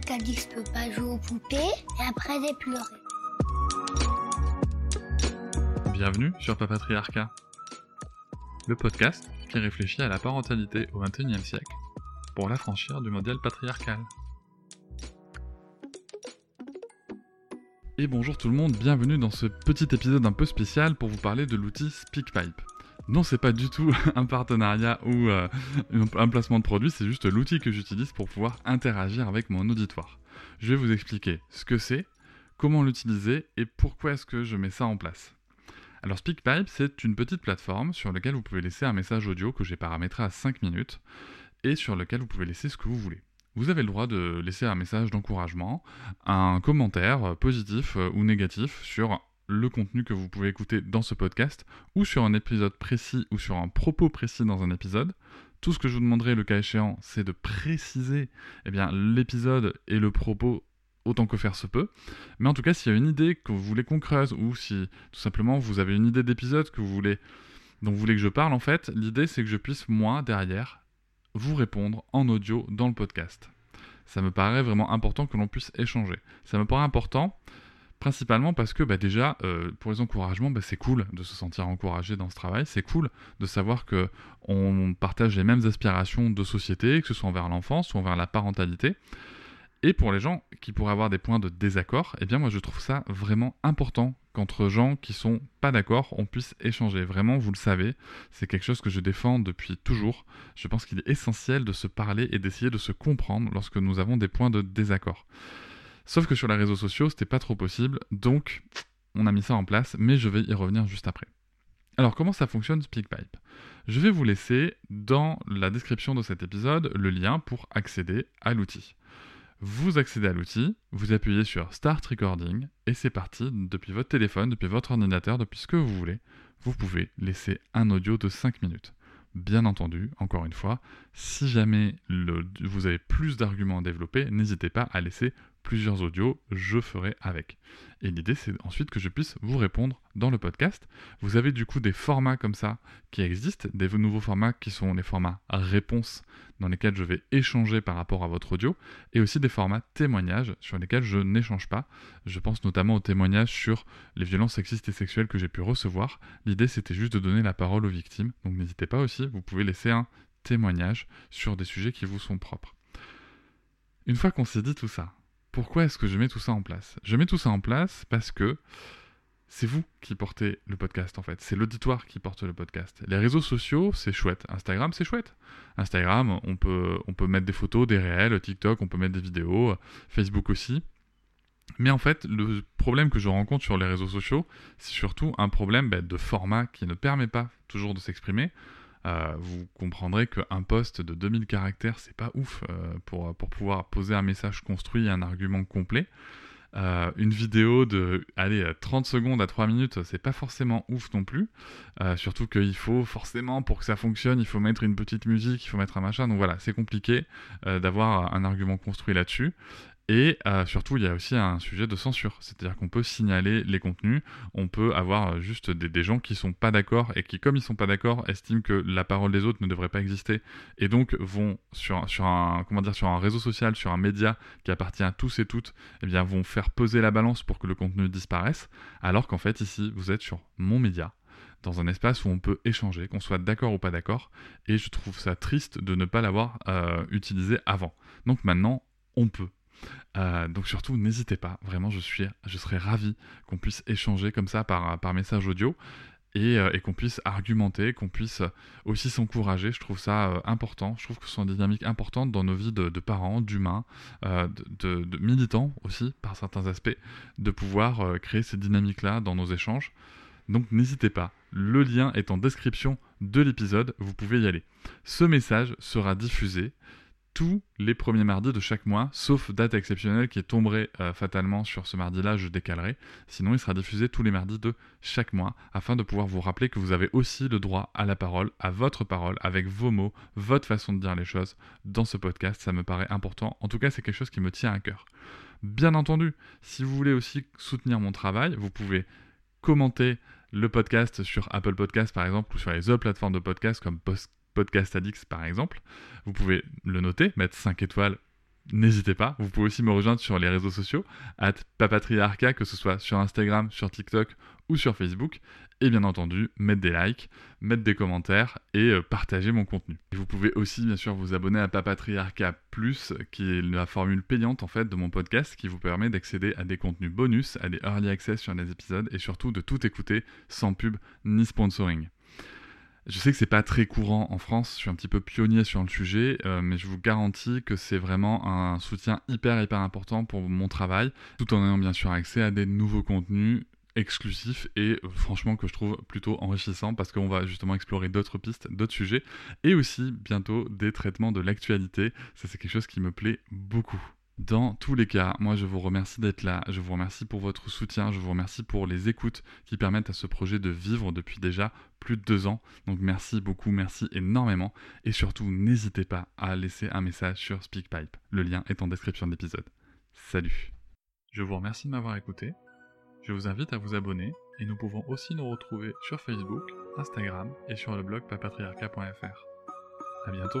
Quelqu'un dit que je peux pas jouer aux poupées et après j'ai pleuré. Bienvenue sur Papatriarcat, le podcast qui réfléchit à la parentalité au XXIe siècle pour l'affranchir du modèle patriarcal. Et bonjour tout le monde, bienvenue dans ce petit épisode un peu spécial pour vous parler de l'outil SpeakPipe. Non, c'est pas du tout un partenariat ou euh, un placement de produit, c'est juste l'outil que j'utilise pour pouvoir interagir avec mon auditoire. Je vais vous expliquer ce que c'est, comment l'utiliser et pourquoi est-ce que je mets ça en place. Alors SpeakPipe, c'est une petite plateforme sur laquelle vous pouvez laisser un message audio que j'ai paramétré à 5 minutes et sur lequel vous pouvez laisser ce que vous voulez vous avez le droit de laisser un message d'encouragement, un commentaire euh, positif euh, ou négatif sur le contenu que vous pouvez écouter dans ce podcast, ou sur un épisode précis, ou sur un propos précis dans un épisode. Tout ce que je vous demanderai le cas échéant, c'est de préciser eh bien, l'épisode et le propos autant que faire se peut. Mais en tout cas, s'il y a une idée que vous voulez qu'on creuse, ou si tout simplement vous avez une idée d'épisode que vous voulez, dont vous voulez que je parle, en fait, l'idée c'est que je puisse, moi, derrière, vous répondre en audio dans le podcast. Ça me paraît vraiment important que l'on puisse échanger. Ça me paraît important principalement parce que bah, déjà, euh, pour les encouragements, bah, c'est cool de se sentir encouragé dans ce travail. C'est cool de savoir que on partage les mêmes aspirations de société, que ce soit envers l'enfance ou envers la parentalité. Et pour les gens qui pourraient avoir des points de désaccord, eh bien moi je trouve ça vraiment important qu'entre gens qui sont pas d'accord, on puisse échanger. Vraiment, vous le savez, c'est quelque chose que je défends depuis toujours. Je pense qu'il est essentiel de se parler et d'essayer de se comprendre lorsque nous avons des points de désaccord. Sauf que sur les réseaux sociaux, c'était pas trop possible, donc on a mis ça en place, mais je vais y revenir juste après. Alors comment ça fonctionne SpeakPipe? Je vais vous laisser dans la description de cet épisode le lien pour accéder à l'outil. Vous accédez à l'outil, vous appuyez sur Start Recording et c'est parti. Depuis votre téléphone, depuis votre ordinateur, depuis ce que vous voulez, vous pouvez laisser un audio de 5 minutes. Bien entendu, encore une fois, si jamais vous avez plus d'arguments à développer, n'hésitez pas à laisser plusieurs audios, je ferai avec. Et l'idée, c'est ensuite que je puisse vous répondre dans le podcast. Vous avez du coup des formats comme ça qui existent, des nouveaux formats qui sont les formats réponses dans lesquels je vais échanger par rapport à votre audio, et aussi des formats témoignages sur lesquels je n'échange pas. Je pense notamment aux témoignages sur les violences sexistes et sexuelles que j'ai pu recevoir. L'idée, c'était juste de donner la parole aux victimes, donc n'hésitez pas aussi, vous pouvez laisser un témoignage sur des sujets qui vous sont propres. Une fois qu'on s'est dit tout ça, pourquoi est-ce que je mets tout ça en place? Je mets tout ça en place parce que c'est vous qui portez le podcast en fait. C'est l'auditoire qui porte le podcast. Les réseaux sociaux, c'est chouette. Instagram, c'est chouette. Instagram, on peut, mettre des photos, des réels. TikTok, on peut mettre des vidéos. Facebook aussi. Mais en fait, le problème que je rencontre sur les réseaux sociaux, c'est surtout un problème bah, de format qui ne permet pas toujours de s'exprimer. Euh, vous comprendrez qu'un post de 2000 caractères, c'est pas ouf euh, pour, pour pouvoir poser un message construit et un argument complet. Euh, une vidéo de allez, 30 secondes à 3 minutes, c'est pas forcément ouf non plus. surtout qu'il faut forcément, pour que ça fonctionne, il faut mettre une petite musique, il faut mettre un machin. Donc voilà, c'est compliqué d'avoir un argument construit là-dessus. Et euh, surtout, il y a aussi un sujet de censure, c'est-à-dire qu'on peut signaler les contenus, on peut avoir euh, juste des, gens qui sont pas d'accord et qui, comme ils sont pas d'accord, estiment que la parole des autres ne devrait pas exister et donc vont sur, un comment dire sur un réseau social, sur un média qui appartient à tous et toutes, eh bien vont faire peser la balance pour que le contenu disparaisse, alors qu'en fait ici vous êtes sur mon média, dans un espace où on peut échanger, qu'on soit d'accord ou pas d'accord, et je trouve ça triste de ne pas l'avoir euh, utilisé avant. Donc maintenant, on peut. Euh, donc surtout, n'hésitez pas. Vraiment, je, suis, je serais ravi qu'on puisse échanger comme ça par, message audio et, euh, et qu'on puisse argumenter, qu'on puisse aussi s'encourager. Je trouve ça euh, important. Je trouve que ce sont des dynamiques importantes dans nos vies de, parents, d'humains, de, de, militants aussi, par certains aspects, de pouvoir créer ces dynamiques-là dans nos échanges. Donc n'hésitez pas. Le lien est en description de l'épisode. Vous pouvez y aller. Ce message sera diffusé tous les premiers mardis de chaque mois, sauf date exceptionnelle qui tomberait euh, fatalement sur ce mardi-là, je décalerai. Sinon, il sera diffusé tous les mardis de chaque mois, afin de pouvoir vous rappeler que vous avez aussi le droit à la parole, à votre parole, avec vos mots, votre façon de dire les choses dans ce podcast. Ça me paraît important. En tout cas, c'est quelque chose qui me tient à cœur. Bien entendu, si vous voulez aussi soutenir mon travail, vous pouvez commenter le podcast sur Apple Podcast par exemple ou sur les autres plateformes de podcast comme Podcast Addicts par exemple. Vous pouvez le noter, mettre 5 étoiles. N'hésitez pas. Vous pouvez aussi me rejoindre sur les réseaux sociaux, at papatriarca, que ce soit sur Instagram, sur TikTok ou sur Facebook. Et bien entendu, mettre des likes, mettre des commentaires et euh, partager mon contenu. vous pouvez aussi bien sûr vous abonner à Papatriarca Plus, qui est la formule payante en fait de mon podcast, qui vous permet d'accéder à des contenus bonus, à des early access sur les épisodes et surtout de tout écouter sans pub ni sponsoring. Je sais que c'est pas très courant en France, je suis un petit peu pionnier sur le sujet, euh, mais je vous garantis que c'est vraiment un soutien hyper hyper important pour mon travail, tout en ayant bien sûr accès à des nouveaux contenus exclusifs et euh, franchement que je trouve plutôt enrichissant parce qu'on va justement explorer d'autres pistes, d'autres sujets et aussi bientôt des traitements de l'actualité. Ça c'est quelque chose qui me plaît beaucoup. Dans tous les cas, moi je vous remercie d'être là, je vous remercie pour votre soutien, je vous remercie pour les écoutes qui permettent à ce projet de vivre depuis déjà plus de deux ans. Donc merci beaucoup, merci énormément. Et surtout, n'hésitez pas à laisser un message sur SpeakPipe. Le lien est en description de l'épisode. Salut Je vous remercie de m'avoir écouté. Je vous invite à vous abonner et nous pouvons aussi nous retrouver sur Facebook, Instagram et sur le blog papatriarca.fr. A bientôt